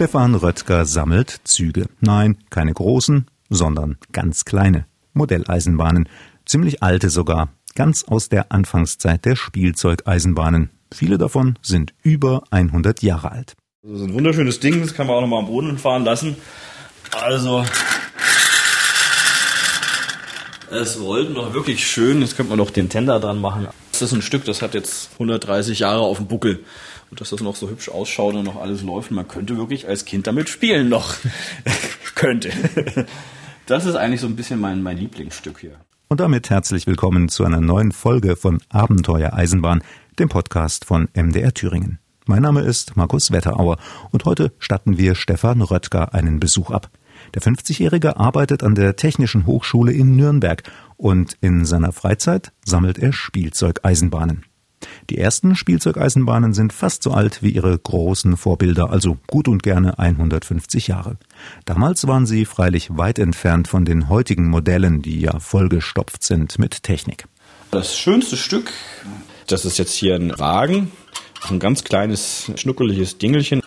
Stefan Röttger sammelt Züge. Nein, keine großen, sondern ganz kleine. Modelleisenbahnen. Ziemlich alte sogar. Ganz aus der Anfangszeit der Spielzeugeisenbahnen. Viele davon sind über 100 Jahre alt. Das ist ein wunderschönes Ding, das kann man auch noch mal am Boden fahren lassen. Also, es rollt noch wirklich schön. Jetzt könnte man noch den Tender dran machen. Das ist ein Stück, das hat jetzt 130 Jahre auf dem Buckel. Und dass das noch so hübsch ausschaut und noch alles läuft. Man könnte wirklich als Kind damit spielen noch. könnte. Das ist eigentlich so ein bisschen mein, mein Lieblingsstück hier. Und damit herzlich willkommen zu einer neuen Folge von Abenteuer Eisenbahn, dem Podcast von MDR Thüringen. Mein Name ist Markus Wetterauer und heute statten wir Stefan Röttger einen Besuch ab. Der 50-Jährige arbeitet an der Technischen Hochschule in Nürnberg und in seiner Freizeit sammelt er Spielzeugeisenbahnen. Die ersten Spielzeugeisenbahnen sind fast so alt wie ihre großen Vorbilder, also gut und gerne 150 Jahre. Damals waren sie freilich weit entfernt von den heutigen Modellen, die ja vollgestopft sind mit Technik. Das schönste Stück, das ist jetzt hier ein Wagen, ein ganz kleines, schnuckeliges Dingelchen.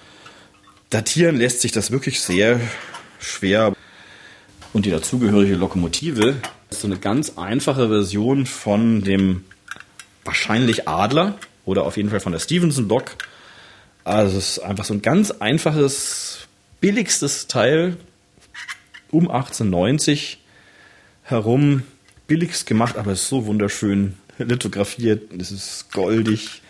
Datieren lässt sich das wirklich sehr schwer. Und die dazugehörige Lokomotive ist so eine ganz einfache Version von dem wahrscheinlich Adler oder auf jeden Fall von der Stevenson-Lok. Also es ist einfach so ein ganz einfaches, billigstes Teil um 1890 herum. Billigst gemacht, aber es ist so wunderschön lithografiert. Es ist goldig.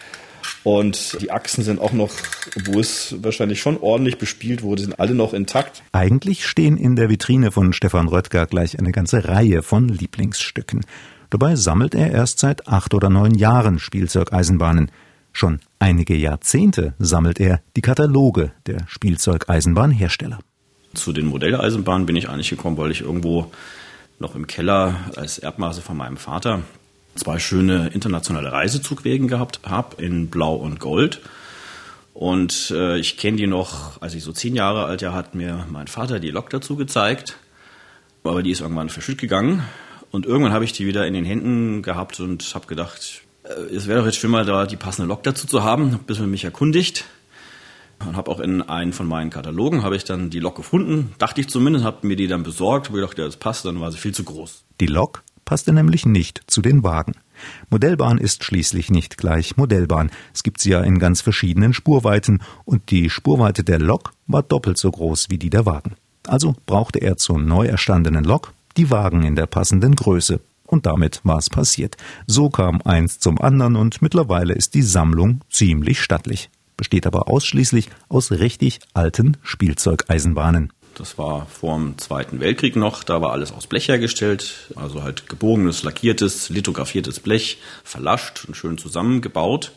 Und die Achsen sind auch noch, obwohl es wahrscheinlich schon ordentlich bespielt wurde, sind alle noch intakt. Eigentlich stehen in der Vitrine von Stefan Röttger gleich eine ganze Reihe von Lieblingsstücken. Dabei sammelt er erst seit acht oder neun Jahren Spielzeugeisenbahnen. Schon einige Jahrzehnte sammelt er die Kataloge der Spielzeugeisenbahnhersteller. Zu den Modelleisenbahnen bin ich eigentlich gekommen, weil ich irgendwo noch im Keller als Erbmaße von meinem Vater zwei schöne internationale Reisezugwegen gehabt habe in Blau und Gold. Und äh, ich kenne die noch, als ich so zehn Jahre alt war, hat mir mein Vater die Lok dazu gezeigt. Aber die ist irgendwann verschütt gegangen. Und irgendwann habe ich die wieder in den Händen gehabt und habe gedacht, äh, es wäre doch jetzt schön mal da die passende Lok dazu zu haben. Ein bisschen mich erkundigt und habe auch in einen von meinen Katalogen habe ich dann die Lok gefunden. Dachte ich zumindest, habe mir die dann besorgt, habe gedacht, ja, das passt, dann war sie viel zu groß. Die Lok passte nämlich nicht zu den Wagen. Modellbahn ist schließlich nicht gleich Modellbahn. Es gibt sie ja in ganz verschiedenen Spurweiten und die Spurweite der Lok war doppelt so groß wie die der Wagen. Also brauchte er zur neu erstandenen Lok die Wagen in der passenden Größe. Und damit war es passiert. So kam eins zum anderen und mittlerweile ist die Sammlung ziemlich stattlich. Besteht aber ausschließlich aus richtig alten Spielzeugeisenbahnen. Das war vor dem Zweiten Weltkrieg noch. Da war alles aus Blech hergestellt. Also halt gebogenes, lackiertes, lithografiertes Blech, verlascht und schön zusammengebaut.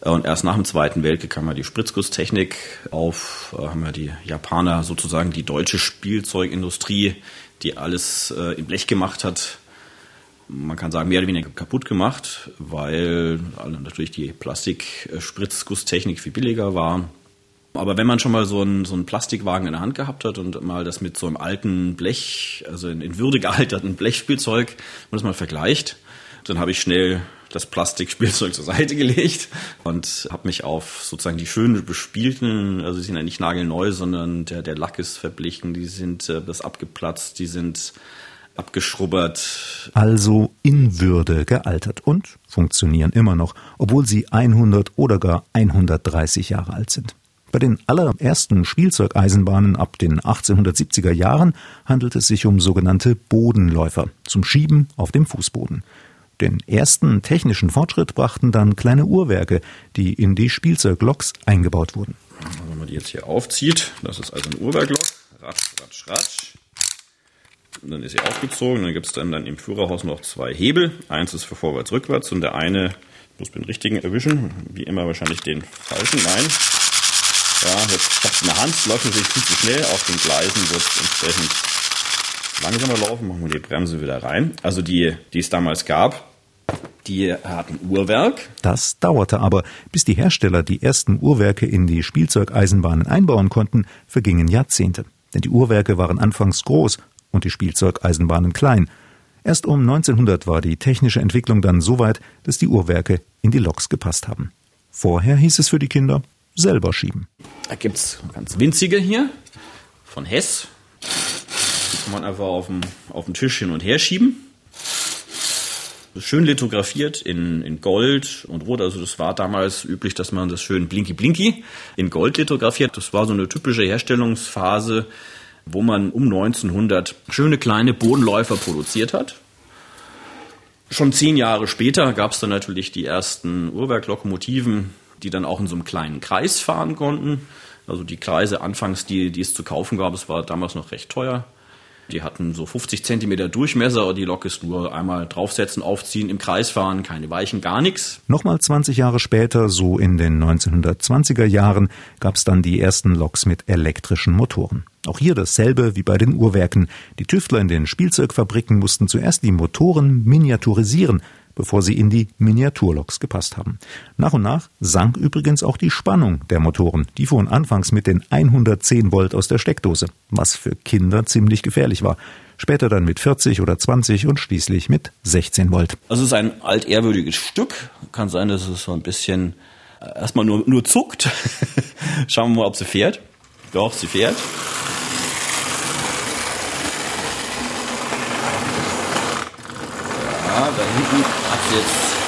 Und erst nach dem Zweiten Weltkrieg kam ja die Spritzgusstechnik auf, äh, haben ja die Japaner sozusagen die deutsche Spielzeugindustrie, die alles äh, in Blech gemacht hat, man kann sagen, mehr oder weniger kaputt gemacht, weil natürlich die Plastik-Spritzgusstechnik viel billiger war. Aber wenn man schon mal so einen, so einen Plastikwagen in der Hand gehabt hat und mal das mit so einem alten Blech, also in, in Würde gealterten Blechspielzeug, und das mal vergleicht, dann habe ich schnell das Plastikspielzeug zur Seite gelegt und habe mich auf sozusagen die schönen bespielten, also die sind ja nicht nagelneu, sondern der, der Lack ist verblichen, die sind äh, bis abgeplatzt, die sind abgeschrubbert. Also in Würde gealtert und funktionieren immer noch, obwohl sie 100 oder gar 130 Jahre alt sind. Bei den allerersten Spielzeugeisenbahnen ab den 1870er Jahren handelt es sich um sogenannte Bodenläufer zum Schieben auf dem Fußboden. Den ersten technischen Fortschritt brachten dann kleine Uhrwerke, die in die Spielzeugloks eingebaut wurden. Wenn man die jetzt hier aufzieht, das ist also ein Uhrwerklok, ratsch, ratsch, ratsch. Und dann ist sie aufgezogen, dann gibt es dann, dann im Führerhaus noch zwei Hebel. Eins ist für vorwärts, rückwärts und der eine, ich muss den richtigen erwischen, wie immer wahrscheinlich den falschen, nein. Ja, jetzt in der Hand, läuft natürlich viel zu schnell, auf den Gleisen wird es entsprechend langsamer laufen, machen wir die Bremse wieder rein. Also die, die es damals gab, die hatten Uhrwerk. Das dauerte aber, bis die Hersteller die ersten Uhrwerke in die Spielzeugeisenbahnen einbauen konnten, vergingen Jahrzehnte. Denn die Uhrwerke waren anfangs groß und die Spielzeugeisenbahnen klein. Erst um 1900 war die technische Entwicklung dann so weit, dass die Uhrwerke in die Loks gepasst haben. Vorher hieß es für die Kinder, selber schieben. Da gibt es ganz winzige hier von Hess. Die kann man einfach auf dem, auf dem Tisch hin und her schieben. Schön lithografiert in, in Gold und Rot. Also das war damals üblich, dass man das schön blinky blinky in Gold lithografiert. Das war so eine typische Herstellungsphase, wo man um 1900 schöne kleine Bodenläufer produziert hat. Schon zehn Jahre später gab es dann natürlich die ersten Uhrwerklokomotiven, die dann auch in so einem kleinen Kreis fahren konnten. Also die Kreise anfangs, die, die es zu kaufen gab, es war damals noch recht teuer. Die hatten so 50 Zentimeter Durchmesser. Die Lok ist nur einmal draufsetzen, aufziehen, im Kreis fahren, keine Weichen, gar nichts. Nochmal 20 Jahre später, so in den 1920er Jahren, gab es dann die ersten Loks mit elektrischen Motoren. Auch hier dasselbe wie bei den Uhrwerken. Die Tüftler in den Spielzeugfabriken mussten zuerst die Motoren miniaturisieren, bevor sie in die Miniaturloks gepasst haben. Nach und nach sank übrigens auch die Spannung der Motoren. Die fuhren anfangs mit den 110 Volt aus der Steckdose, was für Kinder ziemlich gefährlich war. Später dann mit 40 oder 20 und schließlich mit 16 Volt. Also es ist ein altehrwürdiges Stück. Kann sein, dass es so ein bisschen äh, erstmal nur, nur zuckt. Schauen wir mal, ob sie fährt. Doch, sie fährt. Da hinten hat jetzt.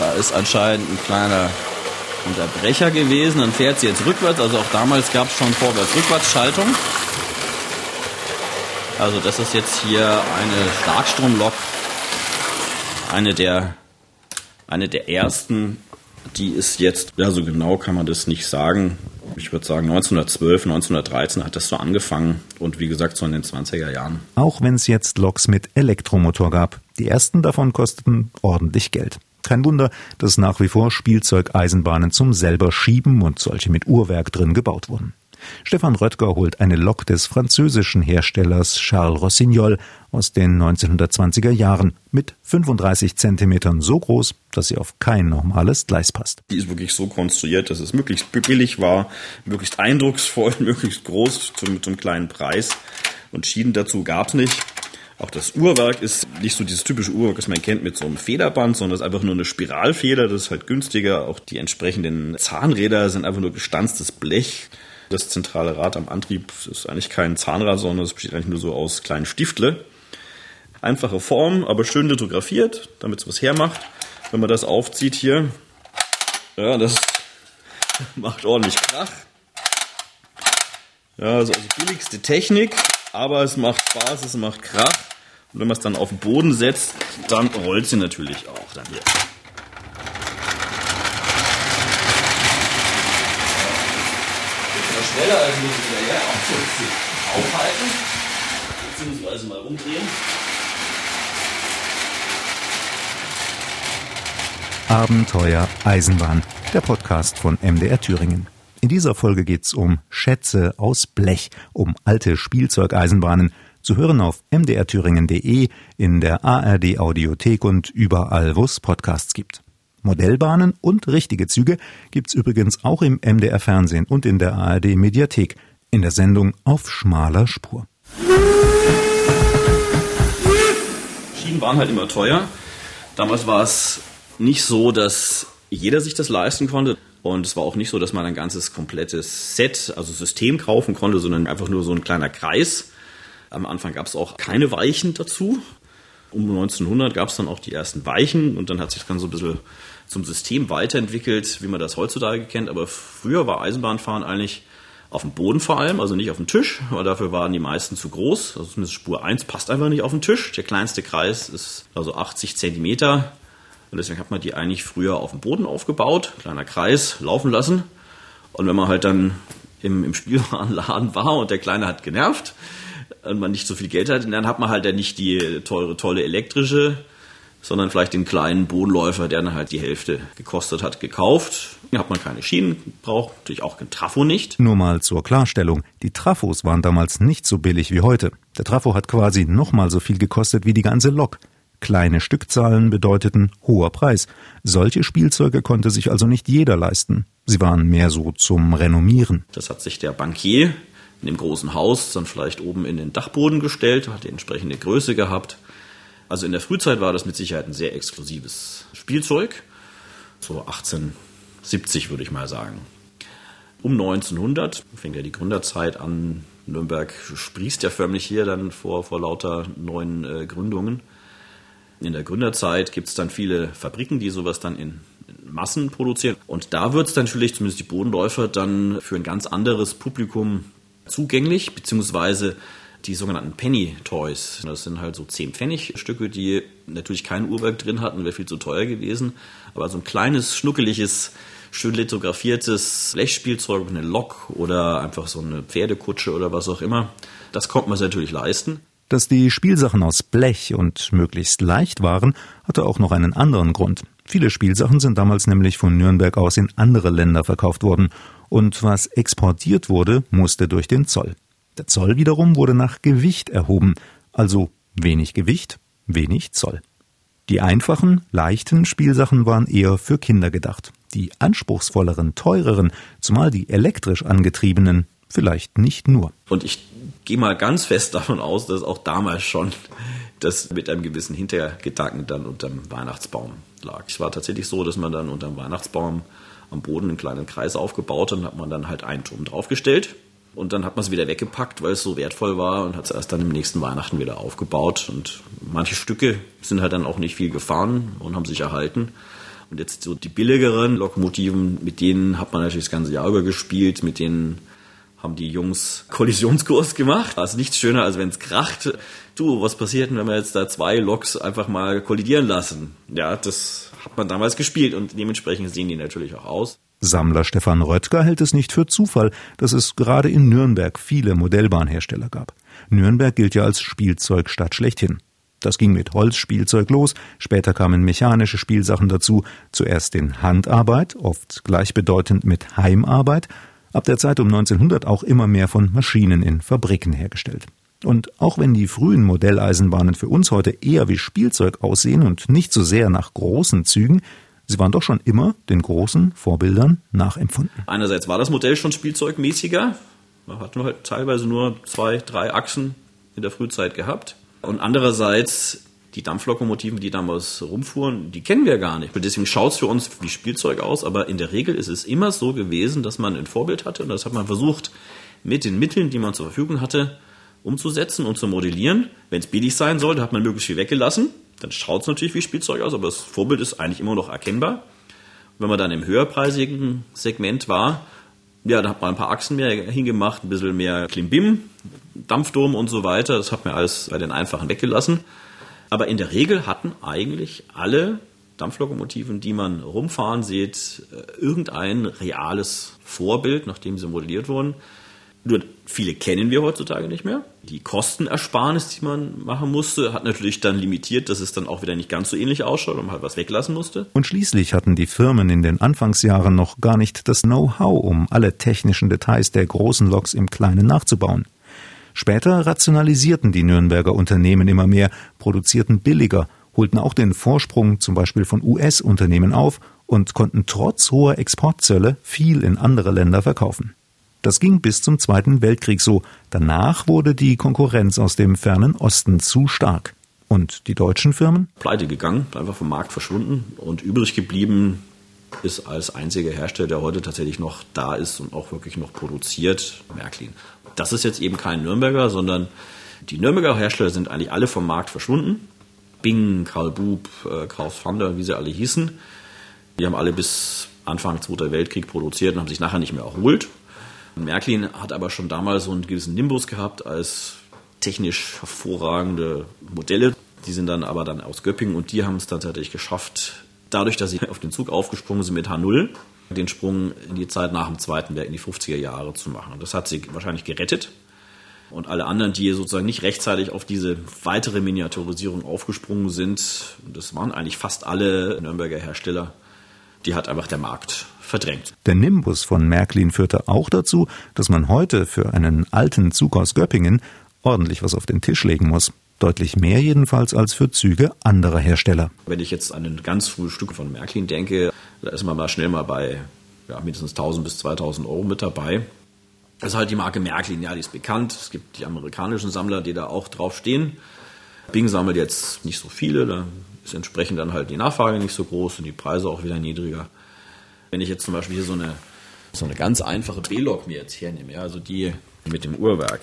Da ist anscheinend ein kleiner Unterbrecher gewesen. Dann fährt sie jetzt rückwärts. Also auch damals gab es schon Vorwärts-Rückwärts-Schaltung. Also das ist jetzt hier eine Starkstromlok. Eine der, eine der ersten. Die ist jetzt, ja so genau kann man das nicht sagen. Ich würde sagen 1912, 1913 hat das so angefangen und wie gesagt so in den 20er Jahren. Auch wenn es jetzt Loks mit Elektromotor gab. Die ersten davon kosteten ordentlich Geld. Kein Wunder, dass nach wie vor Spielzeugeisenbahnen zum selber schieben und solche mit Uhrwerk drin gebaut wurden. Stefan Röttger holt eine Lok des französischen Herstellers Charles Rossignol aus den 1920er Jahren mit 35 Zentimetern so groß, dass sie auf kein normales Gleis passt. Die ist wirklich so konstruiert, dass es möglichst billig war, möglichst eindrucksvoll, möglichst groß zum, zum kleinen Preis. Und Schienen dazu gab es nicht. Auch das Uhrwerk ist nicht so dieses typische Uhrwerk, das man kennt mit so einem Federband, sondern es ist einfach nur eine Spiralfeder. Das ist halt günstiger. Auch die entsprechenden Zahnräder sind einfach nur gestanztes Blech. Das zentrale Rad am Antrieb ist eigentlich kein Zahnrad, sondern es besteht eigentlich nur so aus kleinen Stiftle. Einfache Form, aber schön lithografiert, damit es was hermacht. Wenn man das aufzieht hier, ja, das macht ordentlich Krach. Ja, also, also billigste Technik, aber es macht Spaß, es macht Krach. Und wenn man es dann auf den Boden setzt, dann rollt sie natürlich auch dann hier. Schneller als muss ich wieder her. Aufhalten. Beziehungsweise mal umdrehen. Abenteuer Eisenbahn, der Podcast von MDR Thüringen. In dieser Folge geht's um Schätze aus Blech, um alte Spielzeugeisenbahnen, zu hören auf mdrthüringen.de, in der ARD Audiothek und überall, wo es Podcasts gibt. Modellbahnen und richtige Züge gibt's übrigens auch im MDR Fernsehen und in der ARD Mediathek in der Sendung Auf schmaler Spur. Schienen waren halt immer teuer. Damals war es nicht so, dass jeder sich das leisten konnte. Und es war auch nicht so, dass man ein ganzes komplettes Set, also System kaufen konnte, sondern einfach nur so ein kleiner Kreis. Am Anfang gab es auch keine Weichen dazu. Um 1900 gab es dann auch die ersten Weichen und dann hat sich das Ganze so ein bisschen zum System weiterentwickelt, wie man das heutzutage kennt. Aber früher war Eisenbahnfahren eigentlich auf dem Boden vor allem, also nicht auf dem Tisch, weil dafür waren die meisten zu groß. Also zumindest Spur 1 passt einfach nicht auf den Tisch. Der kleinste Kreis ist also 80 Zentimeter. Und deswegen hat man die eigentlich früher auf dem Boden aufgebaut, kleiner Kreis, laufen lassen. Und wenn man halt dann im, im Spielwarenladen war und der Kleine hat genervt und man nicht so viel Geld hat, dann hat man halt dann nicht die teure, tolle elektrische sondern vielleicht den kleinen Bodenläufer, der dann halt die Hälfte gekostet hat, gekauft. Hier hat man keine Schienen, braucht natürlich auch kein Trafo nicht. Nur mal zur Klarstellung. Die Trafos waren damals nicht so billig wie heute. Der Trafo hat quasi nochmal so viel gekostet wie die ganze Lok. Kleine Stückzahlen bedeuteten hoher Preis. Solche Spielzeuge konnte sich also nicht jeder leisten. Sie waren mehr so zum Renommieren. Das hat sich der Bankier in dem großen Haus dann vielleicht oben in den Dachboden gestellt, hat die entsprechende Größe gehabt also in der Frühzeit war das mit Sicherheit ein sehr exklusives Spielzeug. So 18, 70, würde ich mal sagen. Um 1900 fängt ja die Gründerzeit an. Nürnberg sprießt ja förmlich hier dann vor, vor lauter neuen äh, Gründungen. In der Gründerzeit gibt es dann viele Fabriken, die sowas dann in Massen produzieren. Und da wird es natürlich, zumindest die Bodenläufer, dann für ein ganz anderes Publikum zugänglich, beziehungsweise die sogenannten Penny Toys. Das sind halt so 10 Pfennig Stücke, die natürlich kein Uhrwerk drin hatten, wäre viel zu teuer gewesen. Aber so ein kleines, schnuckeliges, schön lithografiertes Blechspielzeug, eine Lok oder einfach so eine Pferdekutsche oder was auch immer, das konnte man sich natürlich leisten. Dass die Spielsachen aus Blech und möglichst leicht waren, hatte auch noch einen anderen Grund. Viele Spielsachen sind damals nämlich von Nürnberg aus in andere Länder verkauft worden, und was exportiert wurde, musste durch den Zoll. Der Zoll wiederum wurde nach Gewicht erhoben, also wenig Gewicht, wenig Zoll. Die einfachen, leichten Spielsachen waren eher für Kinder gedacht, die anspruchsvolleren, teureren, zumal die elektrisch angetriebenen, vielleicht nicht nur. Und ich gehe mal ganz fest davon aus, dass auch damals schon das mit einem gewissen Hintergedanken dann unterm Weihnachtsbaum lag. Es war tatsächlich so, dass man dann unterm Weihnachtsbaum am Boden einen kleinen Kreis aufgebaut und hat man dann halt einen Turm draufgestellt und dann hat man es wieder weggepackt, weil es so wertvoll war und hat es erst dann im nächsten Weihnachten wieder aufgebaut. Und manche Stücke sind halt dann auch nicht viel gefahren und haben sich erhalten. Und jetzt so die billigeren Lokomotiven, mit denen hat man natürlich das ganze Jahr über gespielt, mit denen haben die Jungs Kollisionskurs gemacht. Also nichts schöner, als wenn es kracht. Du, was passiert denn, wenn wir jetzt da zwei Loks einfach mal kollidieren lassen? Ja, das hat man damals gespielt und dementsprechend sehen die natürlich auch aus. Sammler Stefan Röttger hält es nicht für Zufall, dass es gerade in Nürnberg viele Modellbahnhersteller gab. Nürnberg gilt ja als Spielzeugstadt schlechthin. Das ging mit Holzspielzeug los, später kamen mechanische Spielsachen dazu, zuerst in Handarbeit, oft gleichbedeutend mit Heimarbeit, ab der Zeit um 1900 auch immer mehr von Maschinen in Fabriken hergestellt. Und auch wenn die frühen Modelleisenbahnen für uns heute eher wie Spielzeug aussehen und nicht so sehr nach großen Zügen, Sie waren doch schon immer den großen Vorbildern nachempfunden. Einerseits war das Modell schon spielzeugmäßiger. Man hat halt teilweise nur zwei, drei Achsen in der Frühzeit gehabt. Und andererseits die Dampflokomotiven, die damals rumfuhren, die kennen wir gar nicht. Und deswegen schaut es für uns wie Spielzeug aus, aber in der Regel ist es immer so gewesen, dass man ein Vorbild hatte und das hat man versucht, mit den Mitteln, die man zur Verfügung hatte, umzusetzen und zu modellieren. Wenn es billig sein sollte, hat man möglichst viel weggelassen dann schaut es natürlich wie Spielzeug aus, aber das Vorbild ist eigentlich immer noch erkennbar. Und wenn man dann im höherpreisigen Segment war, ja, da hat man ein paar Achsen mehr hingemacht, ein bisschen mehr Klimbim, Dampfdom und so weiter. Das hat man alles bei den einfachen weggelassen. Aber in der Regel hatten eigentlich alle Dampflokomotiven, die man rumfahren sieht, äh, irgendein reales Vorbild, nachdem sie modelliert wurden. Nur viele kennen wir heutzutage nicht mehr. Die Kostenersparnis, die man machen musste, hat natürlich dann limitiert, dass es dann auch wieder nicht ganz so ähnlich ausschaut und man halt was weglassen musste. Und schließlich hatten die Firmen in den Anfangsjahren noch gar nicht das Know-how, um alle technischen Details der großen Loks im Kleinen nachzubauen. Später rationalisierten die Nürnberger Unternehmen immer mehr, produzierten billiger, holten auch den Vorsprung zum Beispiel von US-Unternehmen auf und konnten trotz hoher Exportzölle viel in andere Länder verkaufen. Das ging bis zum Zweiten Weltkrieg so. Danach wurde die Konkurrenz aus dem fernen Osten zu stark. Und die deutschen Firmen? Pleite gegangen, einfach vom Markt verschwunden und übrig geblieben ist als einziger Hersteller, der heute tatsächlich noch da ist und auch wirklich noch produziert, Märklin. Das ist jetzt eben kein Nürnberger, sondern die Nürnberger Hersteller sind eigentlich alle vom Markt verschwunden. Bing, Karl Bub, äh, Kraus Fander, wie sie alle hießen. Die haben alle bis Anfang Zweiter Weltkrieg produziert und haben sich nachher nicht mehr erholt. Märklin hat aber schon damals so einen gewissen Nimbus gehabt als technisch hervorragende Modelle. Die sind dann aber dann aus Göppingen und die haben es dann tatsächlich geschafft, dadurch, dass sie auf den Zug aufgesprungen sind mit H0, den Sprung in die Zeit nach dem Zweiten Weltkrieg, in die 50er Jahre zu machen. Und das hat sie wahrscheinlich gerettet. Und alle anderen, die sozusagen nicht rechtzeitig auf diese weitere Miniaturisierung aufgesprungen sind, das waren eigentlich fast alle Nürnberger Hersteller, die hat einfach der Markt verdrängt. Der Nimbus von Märklin führte auch dazu, dass man heute für einen alten Zug aus Göppingen ordentlich was auf den Tisch legen muss. Deutlich mehr jedenfalls als für Züge anderer Hersteller. Wenn ich jetzt an ein ganz frühes Stück von Märklin denke, da ist man mal schnell mal bei ja, mindestens 1000 bis 2000 Euro mit dabei. Das ist halt die Marke Märklin, ja, die ist bekannt. Es gibt die amerikanischen Sammler, die da auch drauf stehen. Bing sammelt jetzt nicht so viele, da ist entsprechend dann halt die Nachfrage nicht so groß und die Preise auch wieder niedriger. Wenn ich jetzt zum Beispiel hier so eine, so eine ganz einfache B-Lok mir jetzt hernehme, ja, also die mit dem Uhrwerk.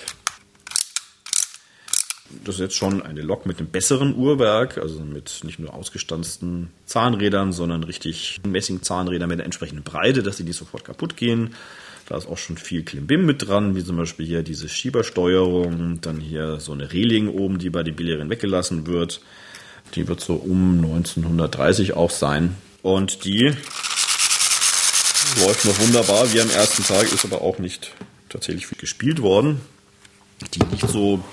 Das ist jetzt schon eine Lok mit einem besseren Uhrwerk, also mit nicht nur ausgestanzten Zahnrädern, sondern richtig Messingzahnrädern mit der entsprechenden Breite, dass sie nicht sofort kaputt gehen. Da ist auch schon viel Klimbim mit dran, wie zum Beispiel hier diese Schiebersteuerung, dann hier so eine Reling oben, die bei den Billieren weggelassen wird. Die wird so um 1930 auch sein. Und die läuft noch wunderbar, wie am ersten Tag, ist aber auch nicht tatsächlich viel gespielt worden. Die liegt so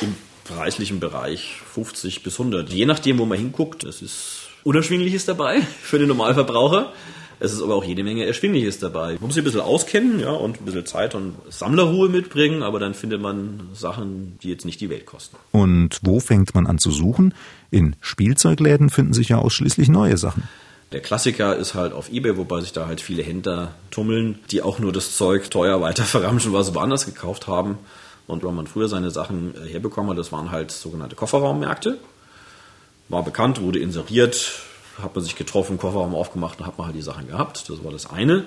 im preislichen Bereich 50 bis 100. Je nachdem, wo man hinguckt, es ist Unerschwingliches dabei für den Normalverbraucher. Es ist aber auch jede Menge Erschwingliches dabei. Man muss sich ein bisschen auskennen ja, und ein bisschen Zeit und Sammlerruhe mitbringen, aber dann findet man Sachen, die jetzt nicht die Welt kosten. Und wo fängt man an zu suchen? In Spielzeugläden finden sich ja ausschließlich neue Sachen. Der Klassiker ist halt auf Ebay, wobei sich da halt viele Händler tummeln, die auch nur das Zeug teuer weiter verramschen, was sie woanders gekauft haben. Und wenn man früher seine Sachen äh, herbekommen hat, das waren halt sogenannte Kofferraummärkte. War bekannt, wurde inseriert, hat man sich getroffen, Kofferraum aufgemacht und hat man halt die Sachen gehabt. Das war das eine.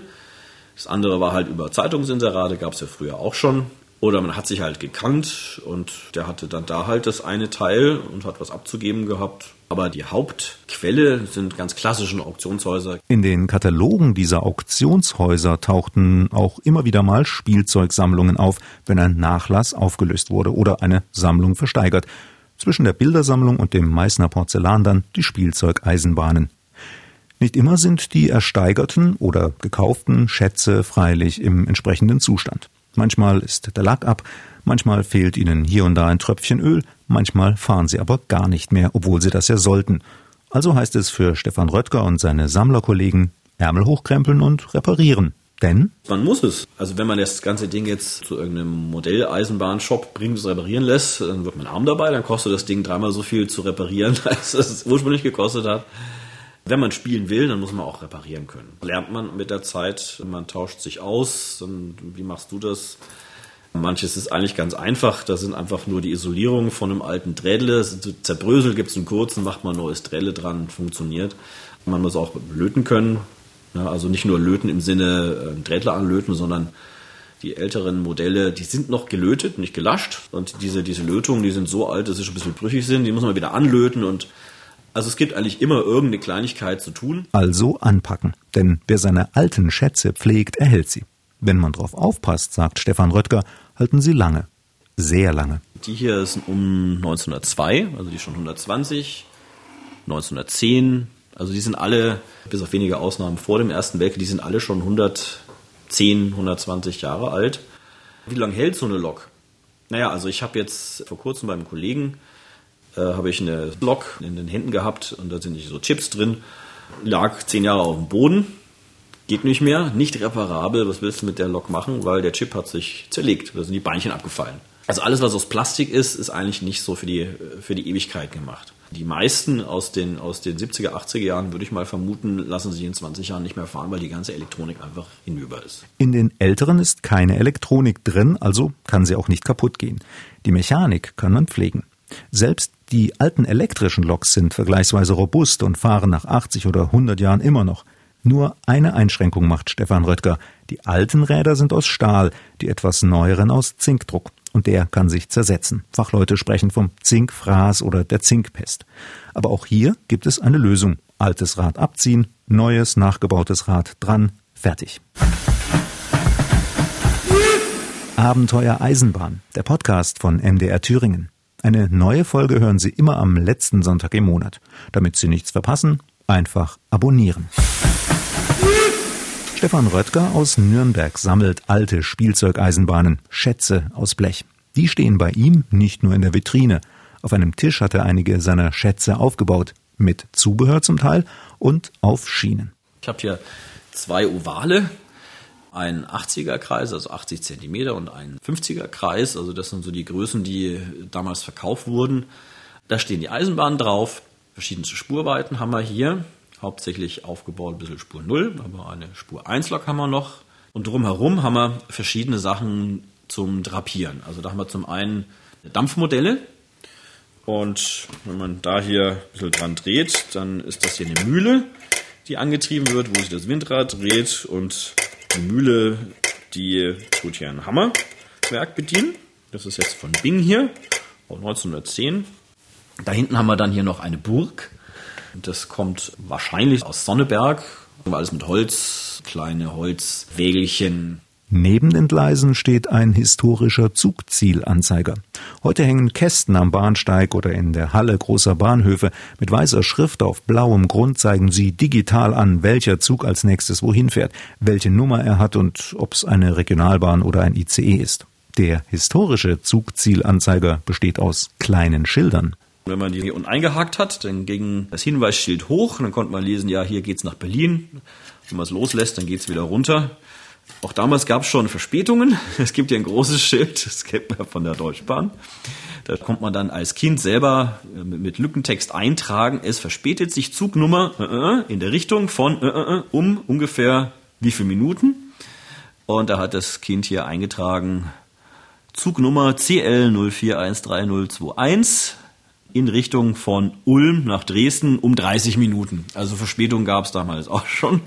Das andere war halt über Zeitungsinserate, gab es ja früher auch schon. Oder man hat sich halt gekannt und der hatte dann da halt das eine Teil und hat was abzugeben gehabt. Aber die Hauptquelle sind ganz klassische Auktionshäuser. In den Katalogen dieser Auktionshäuser tauchten auch immer wieder mal Spielzeugsammlungen auf, wenn ein Nachlass aufgelöst wurde oder eine Sammlung versteigert. Zwischen der Bildersammlung und dem Meißner Porzellan dann die Spielzeugeisenbahnen. Nicht immer sind die ersteigerten oder gekauften Schätze freilich im entsprechenden Zustand. Manchmal ist der Lack ab, manchmal fehlt ihnen hier und da ein Tröpfchen Öl, manchmal fahren sie aber gar nicht mehr, obwohl sie das ja sollten. Also heißt es für Stefan Röttger und seine Sammlerkollegen Ärmel hochkrempeln und reparieren. Denn? Man muss es. Also wenn man das ganze Ding jetzt zu irgendeinem Modelleisenbahnshop bringt, es reparieren lässt, dann wird man arm dabei, dann kostet das Ding dreimal so viel zu reparieren, als es ursprünglich gekostet hat. Wenn man spielen will, dann muss man auch reparieren können. Lernt man mit der Zeit, man tauscht sich aus. Dann, wie machst du das? Manches ist eigentlich ganz einfach. Da sind einfach nur die Isolierungen von einem alten Drädle. Zerbröselt gibt es einen kurzen, macht man ein neues Drädle dran, funktioniert. Man muss auch löten können. Ja, also nicht nur löten im Sinne äh, Drädler anlöten, sondern die älteren Modelle, die sind noch gelötet, nicht gelascht. Und diese, diese Lötungen, die sind so alt, dass sie schon ein bisschen brüchig sind. Die muss man wieder anlöten und also es gibt eigentlich immer irgendeine Kleinigkeit zu tun. Also anpacken. Denn wer seine alten Schätze pflegt, erhält sie. Wenn man drauf aufpasst, sagt Stefan Röttger, halten sie lange. Sehr lange. Die hier sind um 1902, also die schon 120, 1910. Also die sind alle, bis auf wenige Ausnahmen vor dem Ersten Weltkrieg, die sind alle schon 110, 120 Jahre alt. Wie lange hält so eine Lok? Naja, also ich habe jetzt vor kurzem beim Kollegen äh, habe ich eine Lok in den Händen gehabt und da sind so Chips drin. Lag zehn Jahre auf dem Boden, geht nicht mehr, nicht reparabel. Was willst du mit der Lok machen? Weil der Chip hat sich zerlegt, da sind die Beinchen abgefallen. Also alles, was aus Plastik ist, ist eigentlich nicht so für die, für die Ewigkeit gemacht. Die meisten aus den, aus den 70er, 80er Jahren, würde ich mal vermuten, lassen sich in 20 Jahren nicht mehr fahren, weil die ganze Elektronik einfach hinüber ist. In den älteren ist keine Elektronik drin, also kann sie auch nicht kaputt gehen. Die Mechanik kann man pflegen. Selbst die alten elektrischen Loks sind vergleichsweise robust und fahren nach 80 oder 100 Jahren immer noch. Nur eine Einschränkung macht Stefan Röttger. Die alten Räder sind aus Stahl, die etwas neueren aus Zinkdruck. Und der kann sich zersetzen. Fachleute sprechen vom Zinkfraß oder der Zinkpest. Aber auch hier gibt es eine Lösung. Altes Rad abziehen, neues, nachgebautes Rad dran, fertig. Abenteuer Eisenbahn, der Podcast von MDR Thüringen. Eine neue Folge hören Sie immer am letzten Sonntag im Monat. Damit Sie nichts verpassen, einfach abonnieren. Stefan Röttger aus Nürnberg sammelt alte Spielzeugeisenbahnen, Schätze aus Blech. Die stehen bei ihm nicht nur in der Vitrine. Auf einem Tisch hat er einige seiner Schätze aufgebaut, mit Zubehör zum Teil und auf Schienen. Ich habe hier zwei Ovale, ein 80er Kreis, also 80 Zentimeter und ein 50er Kreis. Also das sind so die Größen, die damals verkauft wurden. Da stehen die Eisenbahnen drauf. Verschiedenste Spurweiten haben wir hier. Hauptsächlich aufgebaut ein bisschen Spur 0, aber eine Spur 1 Lok haben wir noch. Und drumherum haben wir verschiedene Sachen zum Drapieren. Also da haben wir zum einen Dampfmodelle. Und wenn man da hier ein bisschen dran dreht, dann ist das hier eine Mühle. die angetrieben wird, wo sich das Windrad dreht und die Mühle, die tut hier ein Hammerwerk bedienen. Das ist jetzt von Bing hier, 1910. Da hinten haben wir dann hier noch eine Burg. Das kommt wahrscheinlich aus Sonneberg. Alles mit Holz, kleine Holzwägelchen, Neben den Gleisen steht ein historischer Zugzielanzeiger. Heute hängen Kästen am Bahnsteig oder in der Halle großer Bahnhöfe. Mit weißer Schrift auf blauem Grund zeigen sie digital an, welcher Zug als nächstes wohin fährt, welche Nummer er hat und ob es eine Regionalbahn oder ein ICE ist. Der historische Zugzielanzeiger besteht aus kleinen Schildern. Wenn man die hier unten eingehakt hat, dann ging das Hinweisschild hoch, dann konnte man lesen, ja, hier geht's nach Berlin. Wenn man es loslässt, dann geht's wieder runter. Auch damals gab es schon Verspätungen. Es gibt hier ein großes Schild, das kennt man von der Deutschbahn. Da kommt man dann als Kind selber äh, mit Lückentext eintragen. Es verspätet sich Zugnummer äh, äh, in der Richtung von um ungefähr wie viele Minuten. Und da hat das Kind hier eingetragen Zugnummer CL 04130021 in Richtung von Ulm nach Dresden um 30 Minuten. Also Verspätung gab es damals auch schon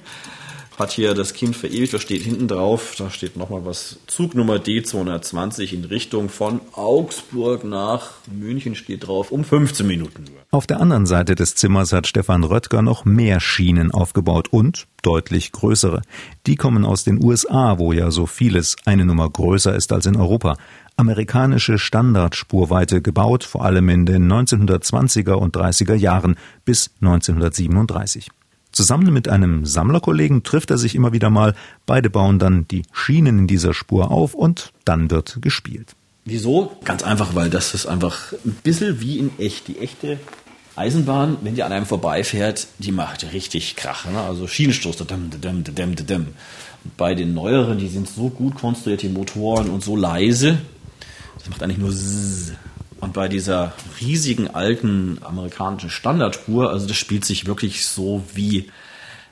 hat hier das Kind verewigt, da steht hinten drauf, da steht nochmal was, Zugnummer D220 in Richtung von Augsburg nach München steht drauf, um 15 Minuten. Auf der anderen Seite des Zimmers hat Stefan Röttger noch mehr Schienen aufgebaut und deutlich größere. Die kommen aus den USA, wo ja so vieles eine Nummer größer ist als in Europa amerikanische Standardspurweite gebaut, vor allem in den 1920er und 30er Jahren bis 1937. Zusammen mit einem Sammlerkollegen trifft er sich immer wieder mal. Beide bauen dann die Schienen in dieser Spur auf und dann wird gespielt. Wieso? Ganz einfach, weil das ist einfach ein bisschen wie in echt. Die echte Eisenbahn, wenn die an einem vorbeifährt, die macht richtig Krach. Ne? Also Schienenstoß. Dum, dum, dum, dum. Bei den neueren, die sind so gut konstruiert, die Motoren und so leise. Das macht eigentlich nur Zzz. Und bei dieser riesigen alten amerikanischen Standardspur, also das spielt sich wirklich so wie,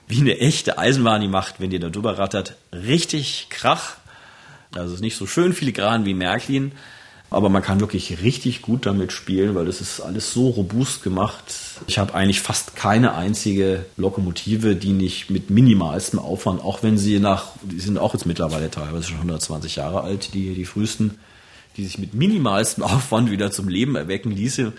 wie eine echte Eisenbahn, die macht, wenn ihr da drüber rattert, richtig Krach. Also es ist nicht so schön filigran wie Märklin, aber man kann wirklich richtig gut damit spielen, weil das ist alles so robust gemacht. Ich habe eigentlich fast keine einzige Lokomotive, die nicht mit minimalstem Aufwand, auch wenn sie nach, die sind auch jetzt mittlerweile teilweise schon 120 Jahre alt, die, die frühesten, die sich mit minimalstem Aufwand wieder zum Leben erwecken ließe.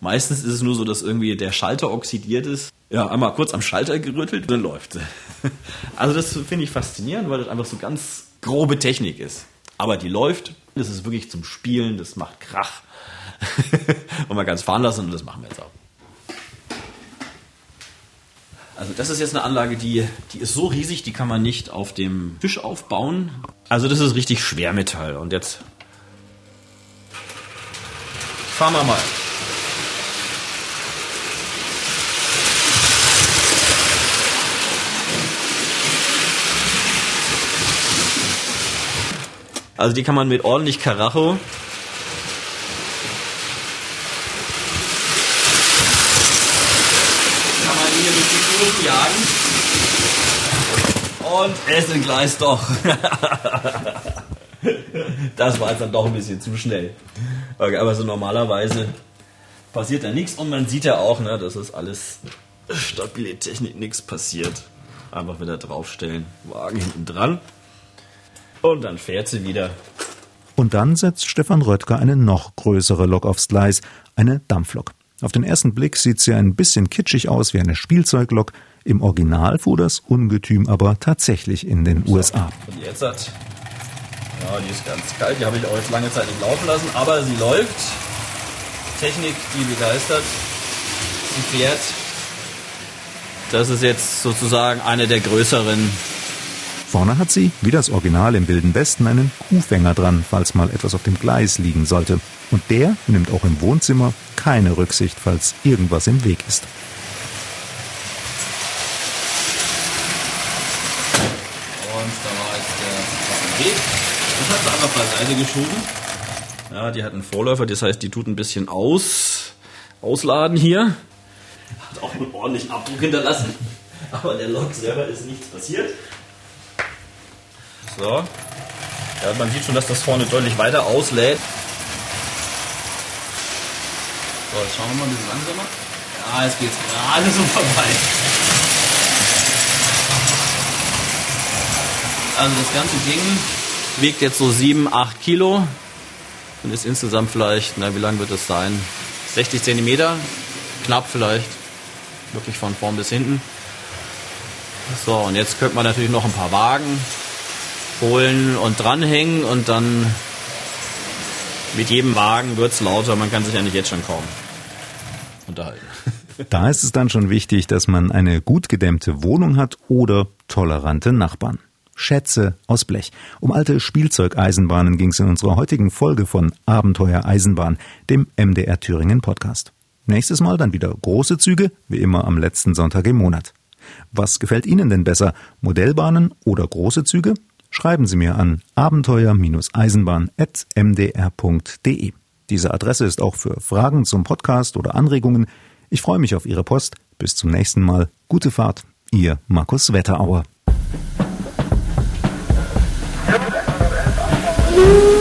Meistens ist es nur so, dass irgendwie der Schalter oxidiert ist. Ja, einmal kurz am Schalter gerüttelt, dann läuft sie. Also das finde ich faszinierend, weil das einfach so ganz grobe Technik ist. Aber die läuft, das ist wirklich zum Spielen, das macht Krach. und kann es fahren lassen und das machen wir jetzt auch. Also das ist jetzt eine Anlage, die, die ist so riesig, die kann man nicht auf dem Tisch aufbauen. Also das ist richtig Schwermetall. Und jetzt Fahren wir mal. Also die kann man mit ordentlich Karacho kann man hier durch die Kurven jagen. Und es entgleist doch. das war jetzt dann doch ein bisschen zu schnell. Aber so normalerweise passiert da nichts und man sieht ja auch, ne, dass es alles stabile Technik, nichts passiert. Einfach wieder draufstellen, Wagen hinten dran und dann fährt sie wieder. Und dann setzt Stefan Röttger eine noch größere Lok aufs Gleis, eine Dampflok. Auf den ersten Blick sieht sie ein bisschen kitschig aus wie eine Spielzeuglok. Im Original fuhr das Ungetüm aber tatsächlich in den USA. Und jetzt hat ja, die ist ganz kalt, die habe ich auch jetzt lange Zeit nicht laufen lassen, aber sie läuft. Technik, die begeistert. Sie fährt. Das ist jetzt sozusagen eine der größeren. Vorne hat sie, wie das Original im Wilden Westen, einen Kuhfänger dran, falls mal etwas auf dem Gleis liegen sollte. Und der nimmt auch im Wohnzimmer keine Rücksicht, falls irgendwas im Weg ist. Und da war jetzt der Weg. Das hat sie einfach beiseite geschoben. Ja, die hat einen Vorläufer, das heißt, die tut ein bisschen aus, ausladen hier. Hat auch einen ordentlichen Abdruck hinterlassen. Aber der Lok selber ist nichts passiert. So. Ja, man sieht schon, dass das vorne deutlich weiter auslädt. So, jetzt schauen wir mal ein bisschen langsamer. Ja, jetzt geht's gerade so vorbei. Also das ganze Ding wiegt jetzt so 7, 8 Kilo und ist insgesamt vielleicht, na wie lang wird es sein? 60 Zentimeter, knapp vielleicht, wirklich von vorn bis hinten. So, und jetzt könnte man natürlich noch ein paar Wagen holen und dranhängen und dann mit jedem Wagen wird es lauter, man kann sich eigentlich jetzt schon kaum unterhalten. Da ist es dann schon wichtig, dass man eine gut gedämmte Wohnung hat oder tolerante Nachbarn. Schätze aus Blech. Um alte Spielzeugeisenbahnen ging es in unserer heutigen Folge von Abenteuer Eisenbahn, dem MDR Thüringen Podcast. Nächstes Mal dann wieder große Züge, wie immer am letzten Sonntag im Monat. Was gefällt Ihnen denn besser, Modellbahnen oder große Züge? Schreiben Sie mir an abenteuer-eisenbahn.mdr.de. Diese Adresse ist auch für Fragen zum Podcast oder Anregungen. Ich freue mich auf Ihre Post. Bis zum nächsten Mal. Gute Fahrt. Ihr Markus Wetterauer. you.